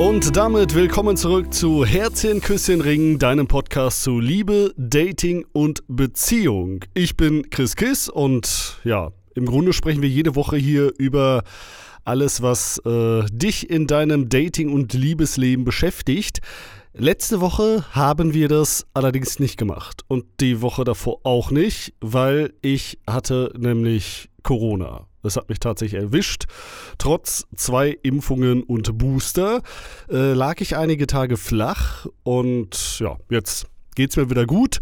Und damit willkommen zurück zu Herzchen, Küsschen, Ring, deinem Podcast zu Liebe, Dating und Beziehung. Ich bin Chris Kiss und ja, im Grunde sprechen wir jede Woche hier über alles, was äh, dich in deinem Dating- und Liebesleben beschäftigt. Letzte Woche haben wir das allerdings nicht gemacht und die Woche davor auch nicht, weil ich hatte nämlich Corona. Das hat mich tatsächlich erwischt. Trotz zwei Impfungen und Booster äh, lag ich einige Tage flach und ja, jetzt geht es mir wieder gut.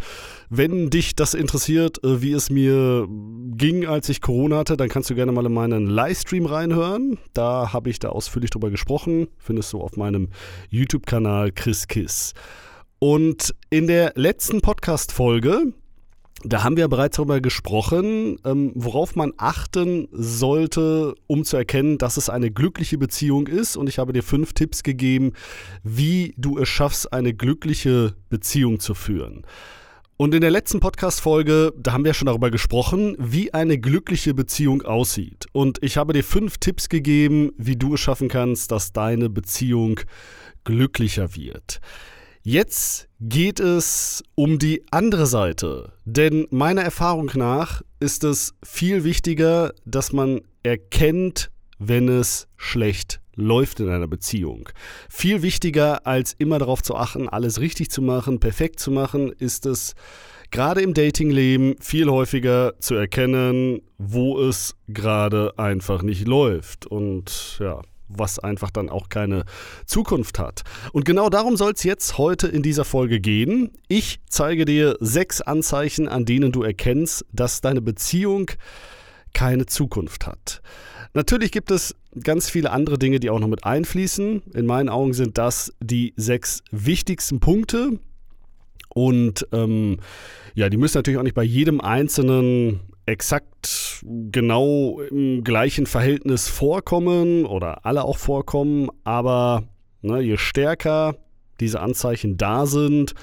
Wenn dich das interessiert, äh, wie es mir ging, als ich Corona hatte, dann kannst du gerne mal in meinen Livestream reinhören. Da habe ich da ausführlich drüber gesprochen. Findest du auf meinem YouTube-Kanal Chris Kiss. Und in der letzten Podcast-Folge da haben wir bereits darüber gesprochen, ähm, worauf man achten sollte, um zu erkennen, dass es eine glückliche Beziehung ist. Und ich habe dir fünf Tipps gegeben, wie du es schaffst, eine glückliche Beziehung zu führen. Und in der letzten Podcast-Folge, da haben wir schon darüber gesprochen, wie eine glückliche Beziehung aussieht. Und ich habe dir fünf Tipps gegeben, wie du es schaffen kannst, dass deine Beziehung glücklicher wird. Jetzt geht es um die andere Seite, denn meiner Erfahrung nach ist es viel wichtiger, dass man erkennt, wenn es schlecht läuft in einer Beziehung. Viel wichtiger als immer darauf zu achten, alles richtig zu machen, perfekt zu machen, ist es gerade im Datingleben viel häufiger zu erkennen, wo es gerade einfach nicht läuft. Und ja, was einfach dann auch keine Zukunft hat. Und genau darum soll es jetzt heute in dieser Folge gehen. Ich zeige dir sechs Anzeichen, an denen du erkennst, dass deine Beziehung keine Zukunft hat. Natürlich gibt es ganz viele andere Dinge, die auch noch mit einfließen. In meinen Augen sind das die sechs wichtigsten Punkte. Und ähm, ja, die müssen natürlich auch nicht bei jedem einzelnen exakt genau im gleichen Verhältnis vorkommen oder alle auch vorkommen, aber ne, je stärker diese Anzeichen da sind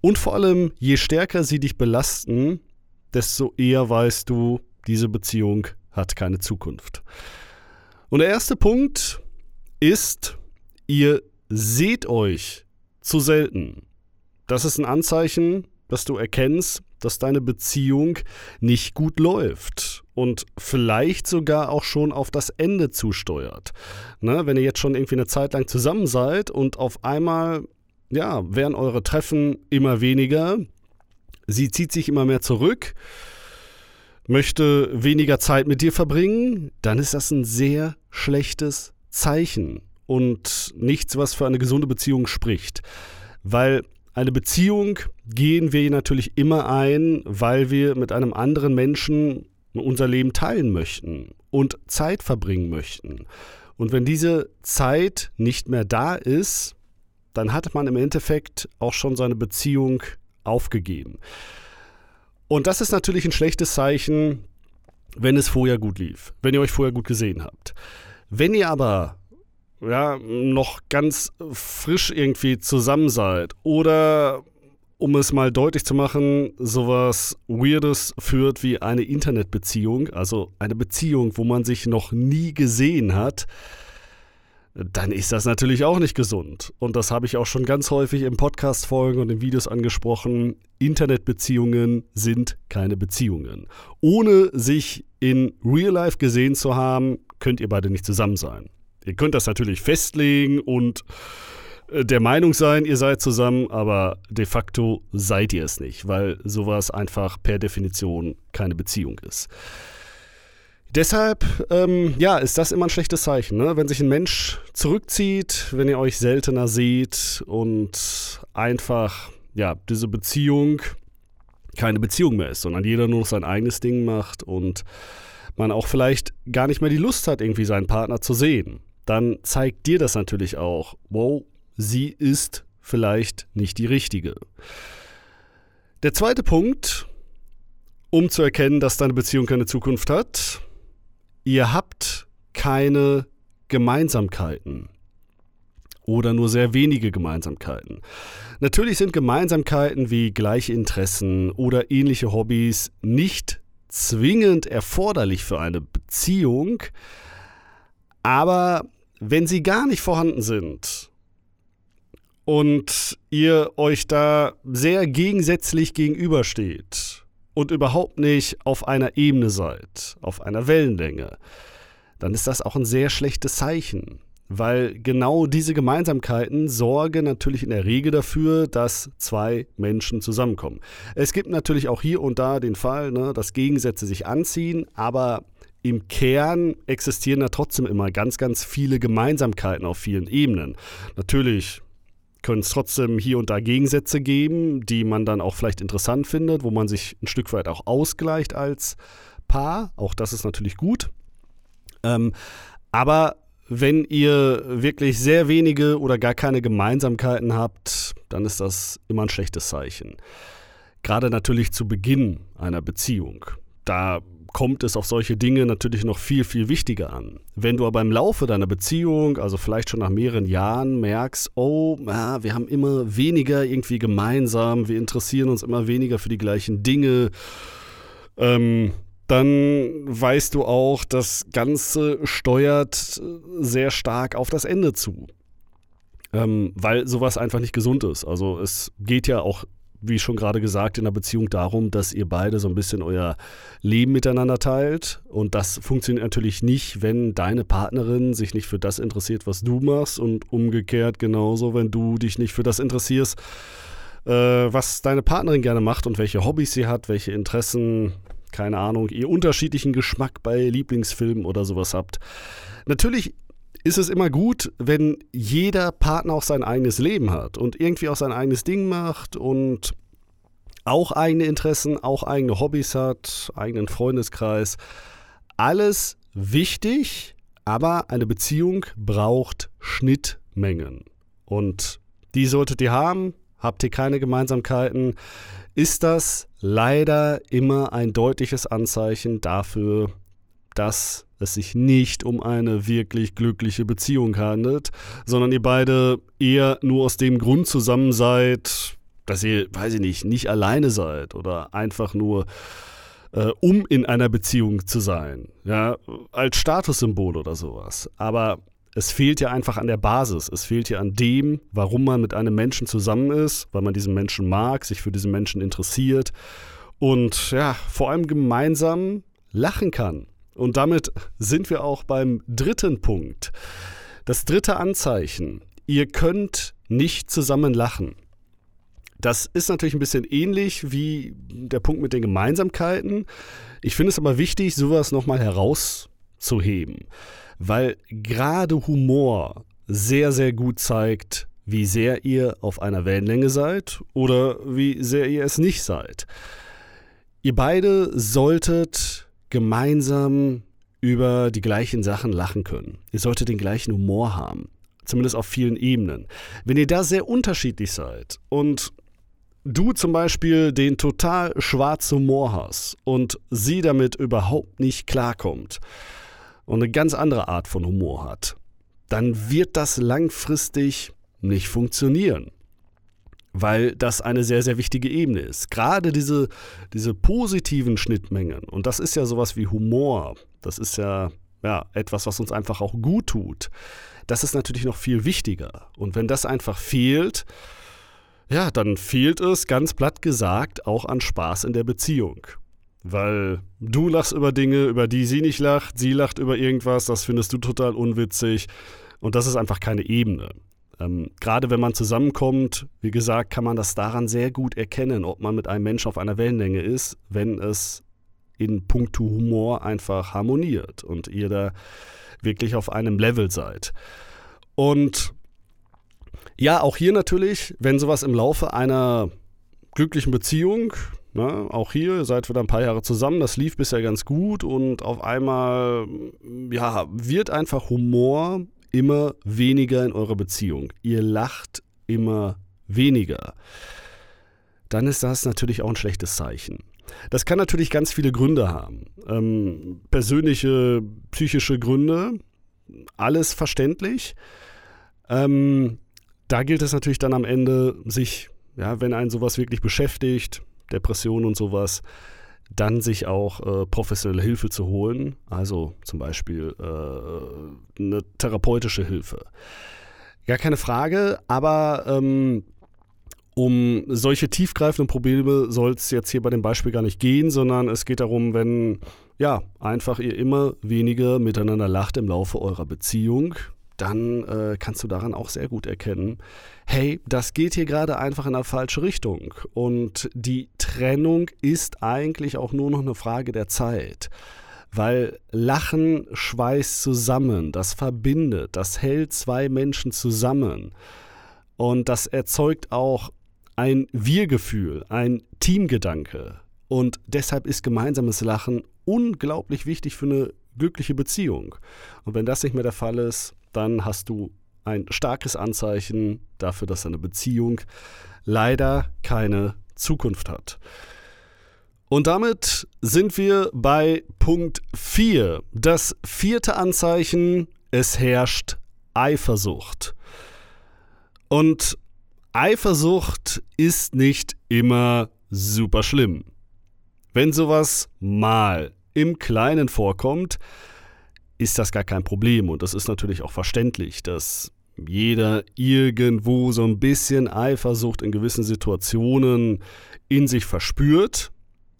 und vor allem je stärker sie dich belasten, desto eher weißt du, diese Beziehung hat keine Zukunft. Und der erste Punkt ist, ihr seht euch zu selten. Das ist ein Anzeichen, dass du erkennst, dass deine Beziehung nicht gut läuft und vielleicht sogar auch schon auf das Ende zusteuert. Ne, wenn ihr jetzt schon irgendwie eine Zeit lang zusammen seid und auf einmal, ja, werden eure Treffen immer weniger, sie zieht sich immer mehr zurück, möchte weniger Zeit mit dir verbringen, dann ist das ein sehr schlechtes Zeichen und nichts, was für eine gesunde Beziehung spricht. Weil eine Beziehung gehen wir natürlich immer ein, weil wir mit einem anderen Menschen unser Leben teilen möchten und Zeit verbringen möchten. Und wenn diese Zeit nicht mehr da ist, dann hat man im Endeffekt auch schon seine Beziehung aufgegeben. Und das ist natürlich ein schlechtes Zeichen, wenn es vorher gut lief, wenn ihr euch vorher gut gesehen habt. Wenn ihr aber ja, noch ganz frisch irgendwie zusammen seid oder um es mal deutlich zu machen, sowas Weirdes führt wie eine Internetbeziehung, also eine Beziehung, wo man sich noch nie gesehen hat, dann ist das natürlich auch nicht gesund. Und das habe ich auch schon ganz häufig im Podcast-Folgen und in Videos angesprochen. Internetbeziehungen sind keine Beziehungen. Ohne sich in Real Life gesehen zu haben, könnt ihr beide nicht zusammen sein. Ihr könnt das natürlich festlegen und äh, der Meinung sein, ihr seid zusammen, aber de facto seid ihr es nicht, weil sowas einfach per Definition keine Beziehung ist. Deshalb, ähm, ja, ist das immer ein schlechtes Zeichen, ne? wenn sich ein Mensch zurückzieht, wenn ihr euch seltener seht und einfach, ja, diese Beziehung keine Beziehung mehr ist, sondern jeder nur noch sein eigenes Ding macht und man auch vielleicht gar nicht mehr die Lust hat, irgendwie seinen Partner zu sehen dann zeigt dir das natürlich auch, wow, sie ist vielleicht nicht die richtige. Der zweite Punkt, um zu erkennen, dass deine Beziehung keine Zukunft hat, ihr habt keine Gemeinsamkeiten oder nur sehr wenige Gemeinsamkeiten. Natürlich sind Gemeinsamkeiten wie gleiche Interessen oder ähnliche Hobbys nicht zwingend erforderlich für eine Beziehung, aber wenn sie gar nicht vorhanden sind, und ihr euch da sehr gegensätzlich gegenübersteht und überhaupt nicht auf einer Ebene seid, auf einer Wellenlänge, dann ist das auch ein sehr schlechtes Zeichen. Weil genau diese Gemeinsamkeiten sorgen natürlich in der Regel dafür, dass zwei Menschen zusammenkommen. Es gibt natürlich auch hier und da den Fall, ne, dass Gegensätze sich anziehen, aber im Kern existieren da trotzdem immer ganz, ganz viele Gemeinsamkeiten auf vielen Ebenen. Natürlich können es trotzdem hier und da Gegensätze geben, die man dann auch vielleicht interessant findet, wo man sich ein Stück weit auch ausgleicht als Paar. Auch das ist natürlich gut. Ähm, aber wenn ihr wirklich sehr wenige oder gar keine Gemeinsamkeiten habt, dann ist das immer ein schlechtes Zeichen. Gerade natürlich zu Beginn einer Beziehung. Da kommt es auf solche Dinge natürlich noch viel, viel wichtiger an. Wenn du aber im Laufe deiner Beziehung, also vielleicht schon nach mehreren Jahren, merkst, oh, ja, wir haben immer weniger irgendwie gemeinsam, wir interessieren uns immer weniger für die gleichen Dinge, ähm, dann weißt du auch, das Ganze steuert sehr stark auf das Ende zu. Ähm, weil sowas einfach nicht gesund ist. Also es geht ja auch wie schon gerade gesagt, in der Beziehung darum, dass ihr beide so ein bisschen euer Leben miteinander teilt. Und das funktioniert natürlich nicht, wenn deine Partnerin sich nicht für das interessiert, was du machst. Und umgekehrt genauso, wenn du dich nicht für das interessierst, äh, was deine Partnerin gerne macht und welche Hobbys sie hat, welche Interessen, keine Ahnung, ihr unterschiedlichen Geschmack bei Lieblingsfilmen oder sowas habt. Natürlich ist es immer gut, wenn jeder Partner auch sein eigenes Leben hat und irgendwie auch sein eigenes Ding macht und auch eigene Interessen, auch eigene Hobbys hat, eigenen Freundeskreis. Alles wichtig, aber eine Beziehung braucht Schnittmengen. Und die solltet ihr haben. Habt ihr keine Gemeinsamkeiten, ist das leider immer ein deutliches Anzeichen dafür, dass es sich nicht um eine wirklich glückliche Beziehung handelt, sondern ihr beide eher nur aus dem Grund zusammen seid, dass ihr, weiß ich nicht, nicht alleine seid oder einfach nur äh, um in einer Beziehung zu sein, ja, als Statussymbol oder sowas. Aber es fehlt ja einfach an der Basis. Es fehlt ja an dem, warum man mit einem Menschen zusammen ist, weil man diesen Menschen mag, sich für diesen Menschen interessiert und ja, vor allem gemeinsam lachen kann. Und damit sind wir auch beim dritten Punkt. Das dritte Anzeichen. Ihr könnt nicht zusammen lachen. Das ist natürlich ein bisschen ähnlich wie der Punkt mit den Gemeinsamkeiten. Ich finde es aber wichtig, sowas nochmal herauszuheben, weil gerade Humor sehr, sehr gut zeigt, wie sehr ihr auf einer Wellenlänge seid oder wie sehr ihr es nicht seid. Ihr beide solltet gemeinsam über die gleichen Sachen lachen können. Ihr solltet den gleichen Humor haben. Zumindest auf vielen Ebenen. Wenn ihr da sehr unterschiedlich seid und du zum Beispiel den total schwarzen Humor hast und sie damit überhaupt nicht klarkommt und eine ganz andere Art von Humor hat, dann wird das langfristig nicht funktionieren weil das eine sehr, sehr wichtige Ebene ist. Gerade diese, diese positiven Schnittmengen, und das ist ja sowas wie Humor, das ist ja, ja etwas, was uns einfach auch gut tut, das ist natürlich noch viel wichtiger. Und wenn das einfach fehlt, ja, dann fehlt es, ganz platt gesagt, auch an Spaß in der Beziehung. Weil du lachst über Dinge, über die sie nicht lacht, sie lacht über irgendwas, das findest du total unwitzig. Und das ist einfach keine Ebene. Ähm, gerade wenn man zusammenkommt, wie gesagt, kann man das daran sehr gut erkennen, ob man mit einem Menschen auf einer Wellenlänge ist, wenn es in puncto Humor einfach harmoniert und ihr da wirklich auf einem Level seid. Und ja, auch hier natürlich, wenn sowas im Laufe einer glücklichen Beziehung, ne, auch hier, seid wieder ein paar Jahre zusammen, das lief bisher ganz gut und auf einmal, ja, wird einfach Humor immer weniger in eurer Beziehung. Ihr lacht immer weniger. Dann ist das natürlich auch ein schlechtes Zeichen. Das kann natürlich ganz viele Gründe haben. Ähm, persönliche, psychische Gründe, alles verständlich. Ähm, da gilt es natürlich dann am Ende, sich, ja, wenn einen sowas wirklich beschäftigt, Depression und sowas, dann sich auch äh, professionelle Hilfe zu holen, also zum Beispiel äh, eine therapeutische Hilfe. Gar keine Frage, aber ähm, um solche tiefgreifenden Probleme soll es jetzt hier bei dem Beispiel gar nicht gehen, sondern es geht darum, wenn ja einfach ihr immer weniger miteinander lacht im Laufe eurer Beziehung, dann äh, kannst du daran auch sehr gut erkennen, hey, das geht hier gerade einfach in eine falsche Richtung. Und die Trennung ist eigentlich auch nur noch eine Frage der Zeit. Weil Lachen schweißt zusammen, das verbindet, das hält zwei Menschen zusammen. Und das erzeugt auch ein Wir-Gefühl, ein Teamgedanke. Und deshalb ist gemeinsames Lachen unglaublich wichtig für eine glückliche Beziehung. Und wenn das nicht mehr der Fall ist, dann hast du ein starkes Anzeichen dafür, dass eine Beziehung leider keine Zukunft hat. Und damit sind wir bei Punkt 4. Das vierte Anzeichen, es herrscht Eifersucht. Und Eifersucht ist nicht immer super schlimm. Wenn sowas mal im Kleinen vorkommt, ist das gar kein Problem. Und das ist natürlich auch verständlich, dass jeder irgendwo so ein bisschen Eifersucht in gewissen Situationen in sich verspürt.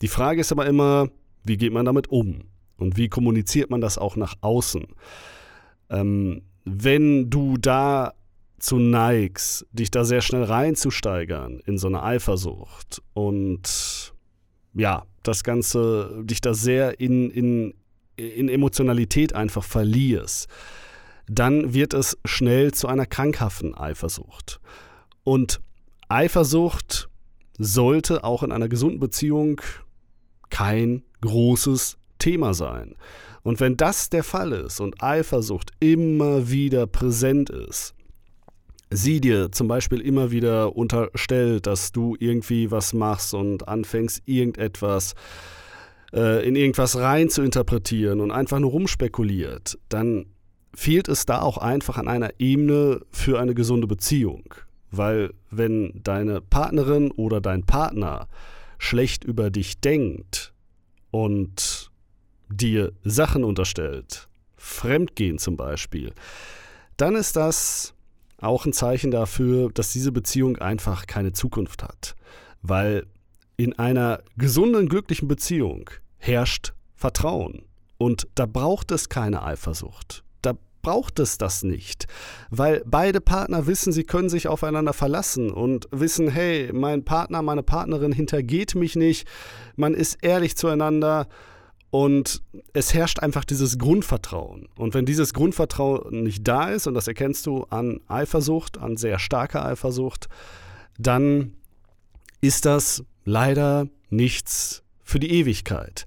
Die Frage ist aber immer, wie geht man damit um? Und wie kommuniziert man das auch nach außen? Ähm, wenn du da zu neigst, dich da sehr schnell reinzusteigern in so eine Eifersucht und ja, das Ganze, dich da sehr in, in, in Emotionalität einfach verlierst, dann wird es schnell zu einer krankhaften Eifersucht. Und Eifersucht sollte auch in einer gesunden Beziehung kein großes Thema sein. Und wenn das der Fall ist und Eifersucht immer wieder präsent ist, sie dir zum Beispiel immer wieder unterstellt, dass du irgendwie was machst und anfängst, irgendetwas äh, in irgendwas rein zu interpretieren und einfach nur rumspekuliert, dann fehlt es da auch einfach an einer Ebene für eine gesunde Beziehung. Weil wenn deine Partnerin oder dein Partner schlecht über dich denkt und dir Sachen unterstellt, Fremdgehen zum Beispiel, dann ist das auch ein Zeichen dafür, dass diese Beziehung einfach keine Zukunft hat. Weil in einer gesunden, glücklichen Beziehung herrscht Vertrauen. Und da braucht es keine Eifersucht. Da braucht es das nicht. Weil beide Partner wissen, sie können sich aufeinander verlassen und wissen, hey, mein Partner, meine Partnerin hintergeht mich nicht. Man ist ehrlich zueinander und es herrscht einfach dieses Grundvertrauen. Und wenn dieses Grundvertrauen nicht da ist, und das erkennst du an Eifersucht, an sehr starker Eifersucht, dann ist das leider nichts für die Ewigkeit.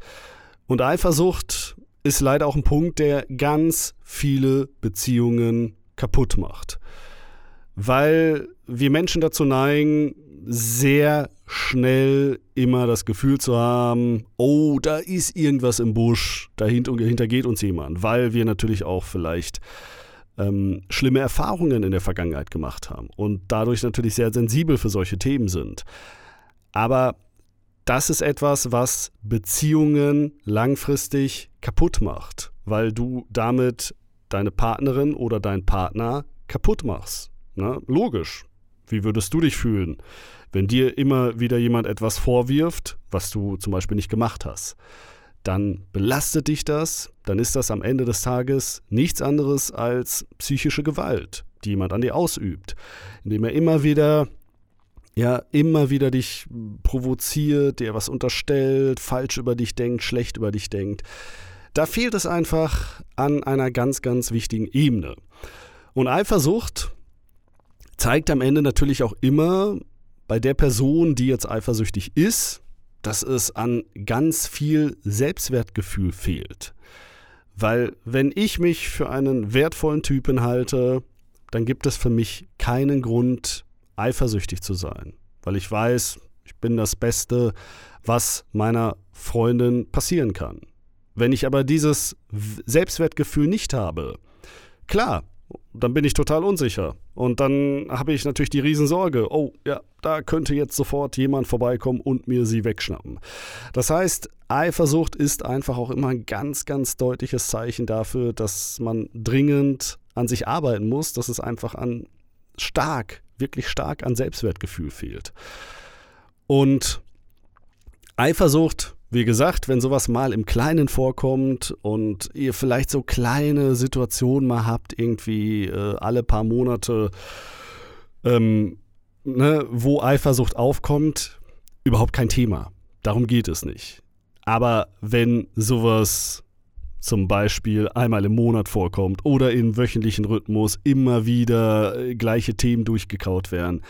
Und Eifersucht ist leider auch ein Punkt, der ganz viele Beziehungen kaputt macht. Weil wir Menschen dazu neigen, sehr schnell immer das Gefühl zu haben, oh, da ist irgendwas im Busch, dahinter geht uns jemand, weil wir natürlich auch vielleicht ähm, schlimme Erfahrungen in der Vergangenheit gemacht haben und dadurch natürlich sehr sensibel für solche Themen sind. Aber das ist etwas, was Beziehungen langfristig kaputt macht, weil du damit deine Partnerin oder deinen Partner kaputt machst. Ne? Logisch. Wie würdest du dich fühlen, wenn dir immer wieder jemand etwas vorwirft, was du zum Beispiel nicht gemacht hast? Dann belastet dich das, dann ist das am Ende des Tages nichts anderes als psychische Gewalt, die jemand an dir ausübt, indem er immer wieder ja, immer wieder dich provoziert, dir was unterstellt, falsch über dich denkt, schlecht über dich denkt. Da fehlt es einfach an einer ganz, ganz wichtigen Ebene. Und Eifersucht zeigt am Ende natürlich auch immer bei der Person, die jetzt eifersüchtig ist, dass es an ganz viel Selbstwertgefühl fehlt. Weil wenn ich mich für einen wertvollen Typen halte, dann gibt es für mich keinen Grund, eifersüchtig zu sein. Weil ich weiß, ich bin das Beste, was meiner Freundin passieren kann. Wenn ich aber dieses Selbstwertgefühl nicht habe, klar, dann bin ich total unsicher. Und dann habe ich natürlich die Riesensorge, oh ja, da könnte jetzt sofort jemand vorbeikommen und mir sie wegschnappen. Das heißt, Eifersucht ist einfach auch immer ein ganz, ganz deutliches Zeichen dafür, dass man dringend an sich arbeiten muss, dass es einfach an stark, wirklich stark an Selbstwertgefühl fehlt. Und Eifersucht, wie gesagt, wenn sowas mal im Kleinen vorkommt und ihr vielleicht so kleine Situationen mal habt, irgendwie äh, alle paar Monate, ähm, ne, wo Eifersucht aufkommt, überhaupt kein Thema. Darum geht es nicht. Aber wenn sowas zum Beispiel einmal im Monat vorkommt oder im wöchentlichen Rhythmus immer wieder äh, gleiche Themen durchgekaut werden,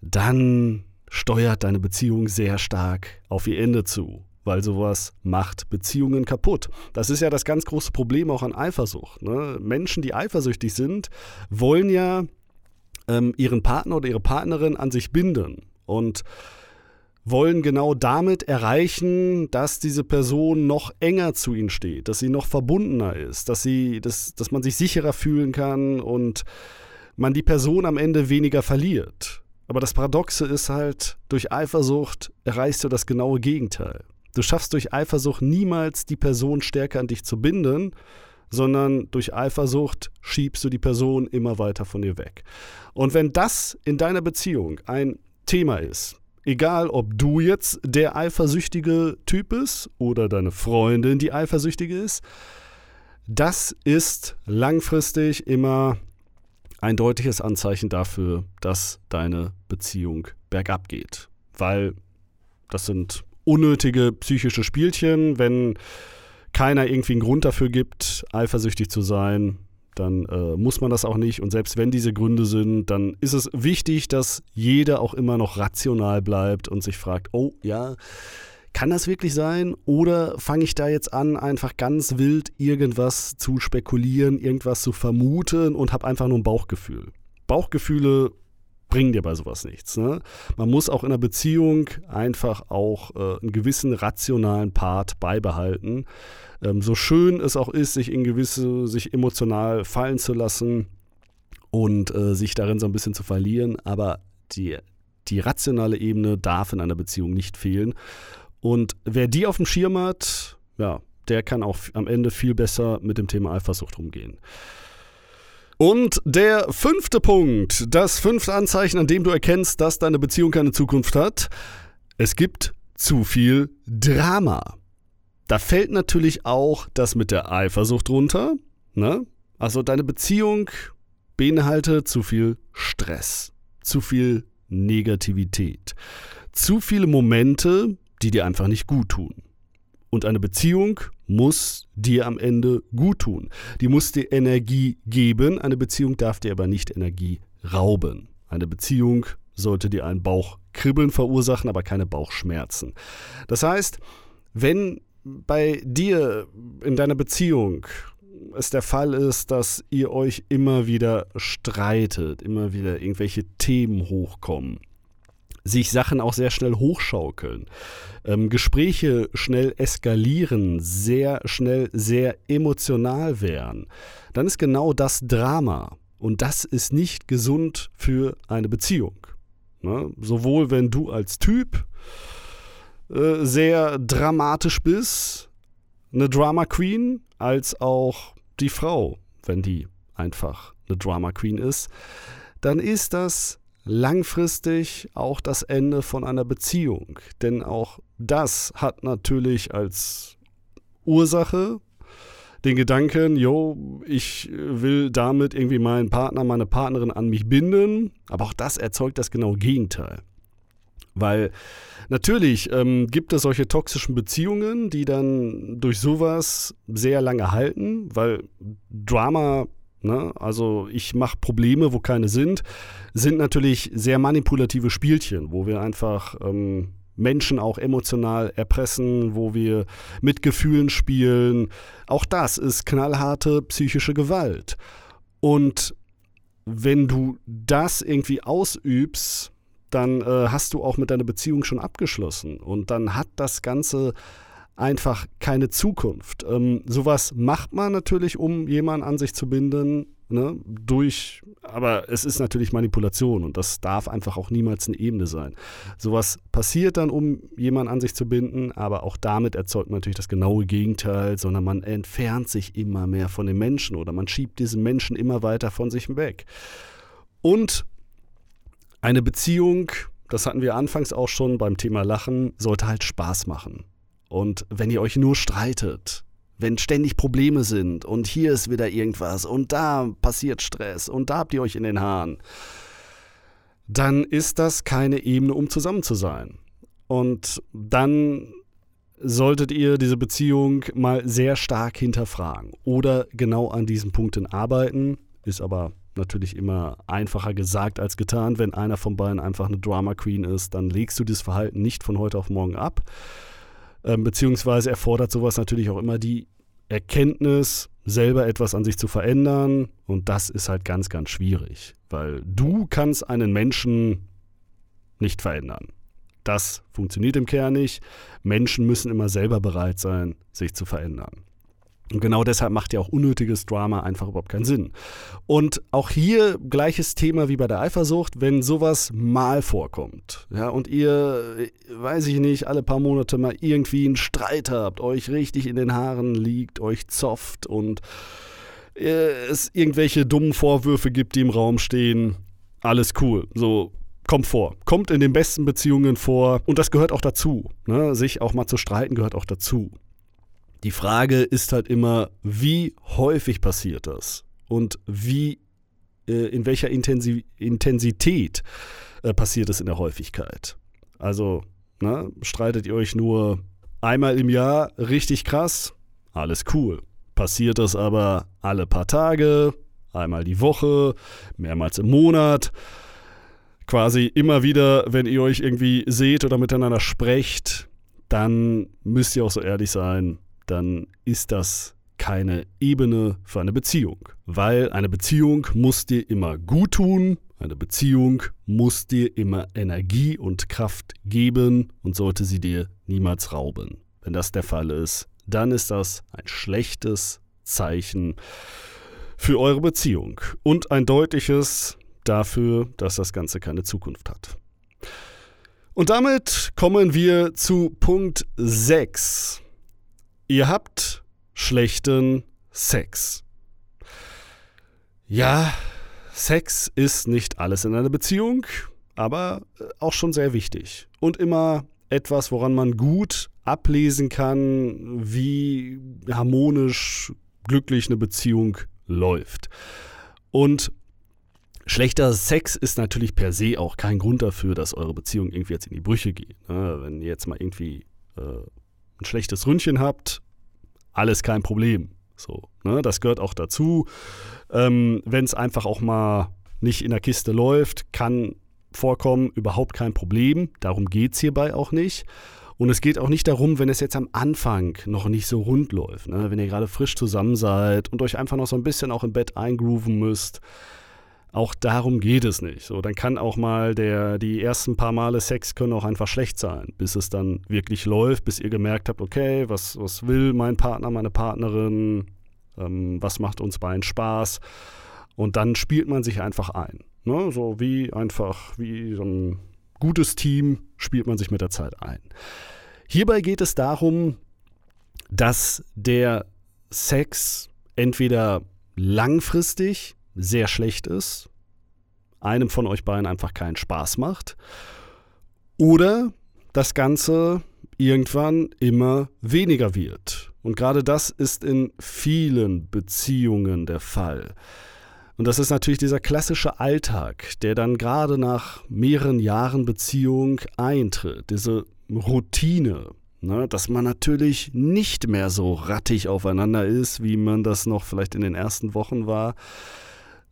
dann steuert deine Beziehung sehr stark auf ihr Ende zu, weil sowas macht Beziehungen kaputt. Das ist ja das ganz große Problem auch an Eifersucht. Ne? Menschen, die eifersüchtig sind, wollen ja ähm, ihren Partner oder ihre Partnerin an sich binden und wollen genau damit erreichen, dass diese Person noch enger zu ihnen steht, dass sie noch verbundener ist, dass, sie, dass, dass man sich sicherer fühlen kann und man die Person am Ende weniger verliert. Aber das Paradoxe ist halt, durch Eifersucht erreichst du das genaue Gegenteil. Du schaffst durch Eifersucht niemals die Person stärker an dich zu binden, sondern durch Eifersucht schiebst du die Person immer weiter von dir weg. Und wenn das in deiner Beziehung ein Thema ist, Egal, ob du jetzt der eifersüchtige Typ bist oder deine Freundin die eifersüchtige ist, das ist langfristig immer ein deutliches Anzeichen dafür, dass deine Beziehung bergab geht. Weil das sind unnötige psychische Spielchen, wenn keiner irgendwie einen Grund dafür gibt, eifersüchtig zu sein, dann äh, muss man das auch nicht. Und selbst wenn diese Gründe sind, dann ist es wichtig, dass jeder auch immer noch rational bleibt und sich fragt, oh ja, kann das wirklich sein? Oder fange ich da jetzt an, einfach ganz wild irgendwas zu spekulieren, irgendwas zu vermuten und habe einfach nur ein Bauchgefühl? Bauchgefühle bringen dir bei sowas nichts. Ne? Man muss auch in einer Beziehung einfach auch äh, einen gewissen rationalen Part beibehalten. Ähm, so schön es auch ist, sich in gewisse, sich emotional fallen zu lassen und äh, sich darin so ein bisschen zu verlieren, aber die, die rationale Ebene darf in einer Beziehung nicht fehlen. Und wer die auf dem Schirm hat, ja, der kann auch am Ende viel besser mit dem Thema Eifersucht umgehen. Und der fünfte Punkt, das fünfte Anzeichen, an dem du erkennst, dass deine Beziehung keine Zukunft hat, es gibt zu viel Drama. Da fällt natürlich auch das mit der Eifersucht runter. Ne? Also deine Beziehung beinhaltet zu viel Stress, zu viel Negativität, zu viele Momente, die dir einfach nicht gut tun. Und eine Beziehung muss dir am Ende gut tun. Die muss dir Energie geben. Eine Beziehung darf dir aber nicht Energie rauben. Eine Beziehung sollte dir ein Bauchkribbeln verursachen, aber keine Bauchschmerzen. Das heißt, wenn bei dir in deiner Beziehung es der Fall ist, dass ihr euch immer wieder streitet, immer wieder irgendwelche Themen hochkommen, sich Sachen auch sehr schnell hochschaukeln, ähm, Gespräche schnell eskalieren, sehr schnell sehr emotional werden, dann ist genau das Drama. Und das ist nicht gesund für eine Beziehung. Ne? Sowohl wenn du als Typ äh, sehr dramatisch bist, eine Drama Queen, als auch die Frau, wenn die einfach eine Drama Queen ist, dann ist das langfristig auch das Ende von einer Beziehung. Denn auch das hat natürlich als Ursache den Gedanken, jo, ich will damit irgendwie meinen Partner, meine Partnerin an mich binden, aber auch das erzeugt das genaue Gegenteil. Weil natürlich ähm, gibt es solche toxischen Beziehungen, die dann durch sowas sehr lange halten, weil Drama Ne? Also ich mache Probleme, wo keine sind, sind natürlich sehr manipulative Spielchen, wo wir einfach ähm, Menschen auch emotional erpressen, wo wir mit Gefühlen spielen. Auch das ist knallharte psychische Gewalt. Und wenn du das irgendwie ausübst, dann äh, hast du auch mit deiner Beziehung schon abgeschlossen. Und dann hat das Ganze einfach keine Zukunft. Ähm, sowas macht man natürlich, um jemanden an sich zu binden, ne, durch, aber es ist natürlich Manipulation und das darf einfach auch niemals eine Ebene sein. Sowas passiert dann, um jemanden an sich zu binden, aber auch damit erzeugt man natürlich das genaue Gegenteil, sondern man entfernt sich immer mehr von den Menschen oder man schiebt diesen Menschen immer weiter von sich weg. Und eine Beziehung, das hatten wir anfangs auch schon beim Thema Lachen, sollte halt Spaß machen. Und wenn ihr euch nur streitet, wenn ständig Probleme sind und hier ist wieder irgendwas und da passiert Stress und da habt ihr euch in den Haaren, dann ist das keine Ebene, um zusammen zu sein. Und dann solltet ihr diese Beziehung mal sehr stark hinterfragen oder genau an diesen Punkten arbeiten. Ist aber natürlich immer einfacher gesagt als getan. Wenn einer von beiden einfach eine Drama Queen ist, dann legst du das Verhalten nicht von heute auf morgen ab. Ähm, beziehungsweise erfordert sowas natürlich auch immer die Erkenntnis, selber etwas an sich zu verändern. Und das ist halt ganz, ganz schwierig, weil du kannst einen Menschen nicht verändern. Das funktioniert im Kern nicht. Menschen müssen immer selber bereit sein, sich zu verändern. Und genau deshalb macht ja auch unnötiges Drama einfach überhaupt keinen Sinn. Und auch hier gleiches Thema wie bei der Eifersucht, wenn sowas mal vorkommt, ja, und ihr, weiß ich nicht, alle paar Monate mal irgendwie einen Streit habt, euch richtig in den Haaren liegt, euch zofft und es irgendwelche dummen Vorwürfe gibt, die im Raum stehen, alles cool. So, kommt vor. Kommt in den besten Beziehungen vor. Und das gehört auch dazu. Ne? Sich auch mal zu streiten gehört auch dazu. Die Frage ist halt immer, wie häufig passiert das? Und wie, äh, in welcher Intensi Intensität äh, passiert es in der Häufigkeit? Also, ne, streitet ihr euch nur einmal im Jahr richtig krass? Alles cool. Passiert das aber alle paar Tage, einmal die Woche, mehrmals im Monat? quasi immer wieder, wenn ihr euch irgendwie seht oder miteinander sprecht, dann müsst ihr auch so ehrlich sein, dann ist das keine Ebene für eine Beziehung. Weil eine Beziehung muss dir immer gut tun, eine Beziehung muss dir immer Energie und Kraft geben und sollte sie dir niemals rauben. Wenn das der Fall ist, dann ist das ein schlechtes Zeichen für eure Beziehung und ein deutliches dafür, dass das Ganze keine Zukunft hat. Und damit kommen wir zu Punkt 6. Ihr habt schlechten Sex. Ja, Sex ist nicht alles in einer Beziehung, aber äh, auch schon sehr wichtig. Und immer etwas, woran man gut ablesen kann, wie harmonisch glücklich eine Beziehung läuft. Und Schlechter Sex ist natürlich per se auch kein Grund dafür, dass eure Beziehung irgendwie jetzt in die Brüche geht. Ne? Wenn ihr jetzt mal irgendwie äh, ein schlechtes Ründchen habt, alles kein Problem. So, ne? Das gehört auch dazu. Ähm, Wenn es einfach auch mal nicht in der Kiste läuft, kann vorkommen, überhaupt kein Problem. Darum geht es hierbei auch nicht. Und es geht auch nicht darum, wenn es jetzt am Anfang noch nicht so rund läuft, ne? wenn ihr gerade frisch zusammen seid und euch einfach noch so ein bisschen auch im Bett eingrooven müsst. Auch darum geht es nicht. So, dann kann auch mal der, die ersten paar Male Sex können auch einfach schlecht sein, bis es dann wirklich läuft, bis ihr gemerkt habt, okay, was, was will mein Partner, meine Partnerin, ähm, was macht uns beiden Spaß. Und dann spielt man sich einfach ein. Ne? So wie einfach, wie so ein gutes Team spielt man sich mit der Zeit ein. Hierbei geht es darum, dass der Sex entweder langfristig sehr schlecht ist, einem von euch beiden einfach keinen Spaß macht oder das Ganze irgendwann immer weniger wird. Und gerade das ist in vielen Beziehungen der Fall. Und das ist natürlich dieser klassische Alltag, der dann gerade nach mehreren Jahren Beziehung eintritt, diese Routine, ne, dass man natürlich nicht mehr so rattig aufeinander ist, wie man das noch vielleicht in den ersten Wochen war,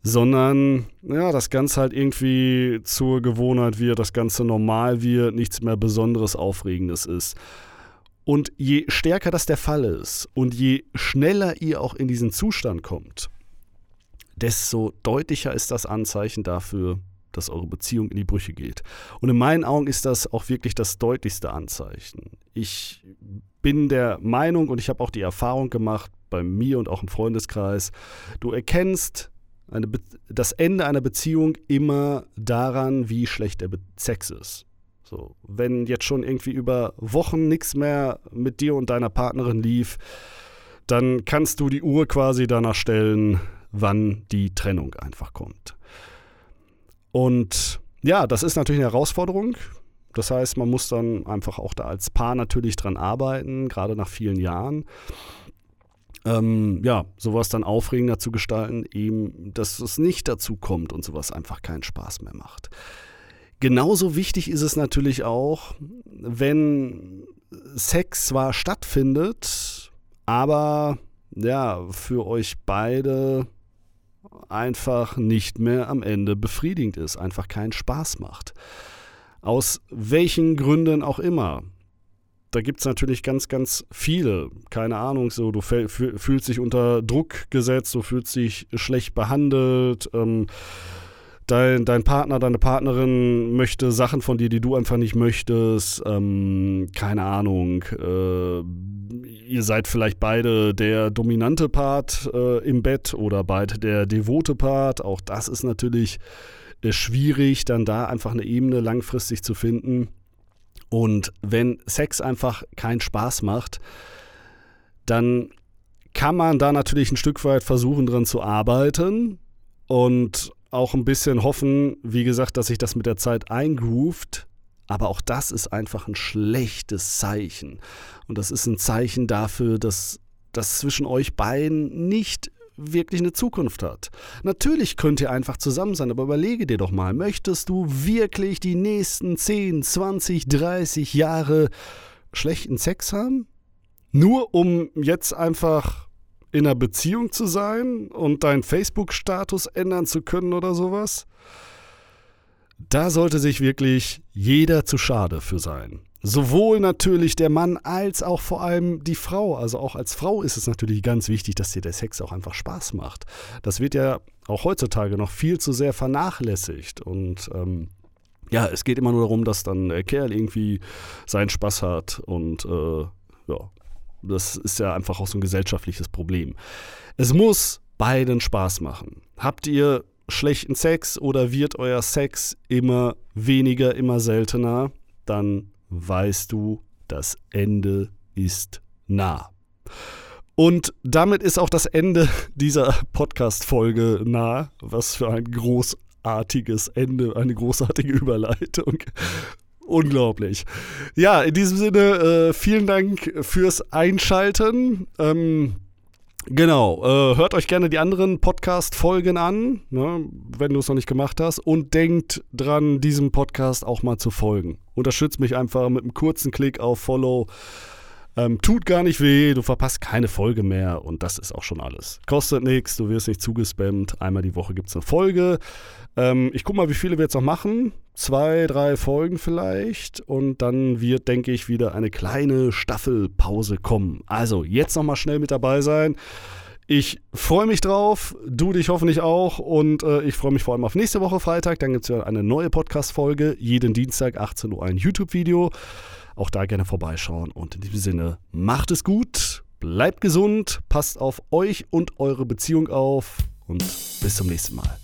sondern ja, das Ganze halt irgendwie zur Gewohnheit wird, das Ganze normal wird, nichts mehr Besonderes, Aufregendes ist. Und je stärker das der Fall ist und je schneller ihr auch in diesen Zustand kommt, desto deutlicher ist das Anzeichen dafür, dass eure Beziehung in die Brüche geht. Und in meinen Augen ist das auch wirklich das deutlichste Anzeichen. Ich bin der Meinung und ich habe auch die Erfahrung gemacht bei mir und auch im Freundeskreis, du erkennst das Ende einer Beziehung immer daran, wie schlecht der Sex ist. So, wenn jetzt schon irgendwie über Wochen nichts mehr mit dir und deiner Partnerin lief, dann kannst du die Uhr quasi danach stellen, wann die Trennung einfach kommt. Und ja, das ist natürlich eine Herausforderung. Das heißt, man muss dann einfach auch da als Paar natürlich dran arbeiten, gerade nach vielen Jahren. Ähm, ja, sowas dann aufregender zu gestalten, eben, dass es nicht dazu kommt und sowas einfach keinen Spaß mehr macht. Genauso wichtig ist es natürlich auch, wenn Sex zwar stattfindet, aber ja, für euch beide einfach nicht mehr am Ende befriedigend ist, einfach keinen Spaß macht. Aus welchen Gründen auch immer. Da gibt es natürlich ganz, ganz viele. Keine Ahnung, so du fühlst dich unter Druck gesetzt, du fühlst dich schlecht behandelt. Ähm, dein, dein Partner, deine Partnerin möchte Sachen von dir, die du einfach nicht möchtest. Ähm, keine Ahnung. Äh, ihr seid vielleicht beide der dominante Part äh, im Bett oder beide der devote Part. Auch das ist natürlich äh, schwierig, dann da einfach eine Ebene langfristig zu finden. Und wenn Sex einfach keinen Spaß macht, dann kann man da natürlich ein Stück weit versuchen, dran zu arbeiten und auch ein bisschen hoffen, wie gesagt, dass sich das mit der Zeit eingroovt. Aber auch das ist einfach ein schlechtes Zeichen. Und das ist ein Zeichen dafür, dass das zwischen euch beiden nicht wirklich eine Zukunft hat. Natürlich könnt ihr einfach zusammen sein, aber überlege dir doch mal, möchtest du wirklich die nächsten 10, 20, 30 Jahre schlechten Sex haben? Nur um jetzt einfach in einer Beziehung zu sein und deinen Facebook-Status ändern zu können oder sowas? Da sollte sich wirklich jeder zu schade für sein. Sowohl natürlich der Mann als auch vor allem die Frau. Also auch als Frau ist es natürlich ganz wichtig, dass dir der Sex auch einfach Spaß macht. Das wird ja auch heutzutage noch viel zu sehr vernachlässigt. Und ähm, ja, es geht immer nur darum, dass dann der Kerl irgendwie seinen Spaß hat. Und äh, ja, das ist ja einfach auch so ein gesellschaftliches Problem. Es muss beiden Spaß machen. Habt ihr schlechten Sex oder wird euer Sex immer weniger, immer seltener, dann weißt du, das Ende ist nah. Und damit ist auch das Ende dieser Podcast-Folge nah. Was für ein großartiges Ende, eine großartige Überleitung. Unglaublich. Ja, in diesem Sinne, äh, vielen Dank fürs Einschalten. Ähm, Genau, äh, hört euch gerne die anderen Podcast-Folgen an, ne, wenn du es noch nicht gemacht hast. Und denkt dran, diesem Podcast auch mal zu folgen. Unterstützt mich einfach mit einem kurzen Klick auf Follow. Ähm, tut gar nicht weh, du verpasst keine Folge mehr und das ist auch schon alles. Kostet nichts, du wirst nicht zugespammt. Einmal die Woche gibt es eine Folge. Ähm, ich gucke mal, wie viele wir jetzt noch machen. Zwei, drei Folgen vielleicht. Und dann wird, denke ich, wieder eine kleine Staffelpause kommen. Also jetzt nochmal schnell mit dabei sein. Ich freue mich drauf, du dich hoffentlich auch und äh, ich freue mich vor allem auf nächste Woche Freitag. Dann gibt es ja eine neue Podcast-Folge. Jeden Dienstag 18 Uhr ein YouTube-Video. Auch da gerne vorbeischauen und in diesem Sinne macht es gut, bleibt gesund, passt auf euch und eure Beziehung auf und bis zum nächsten Mal.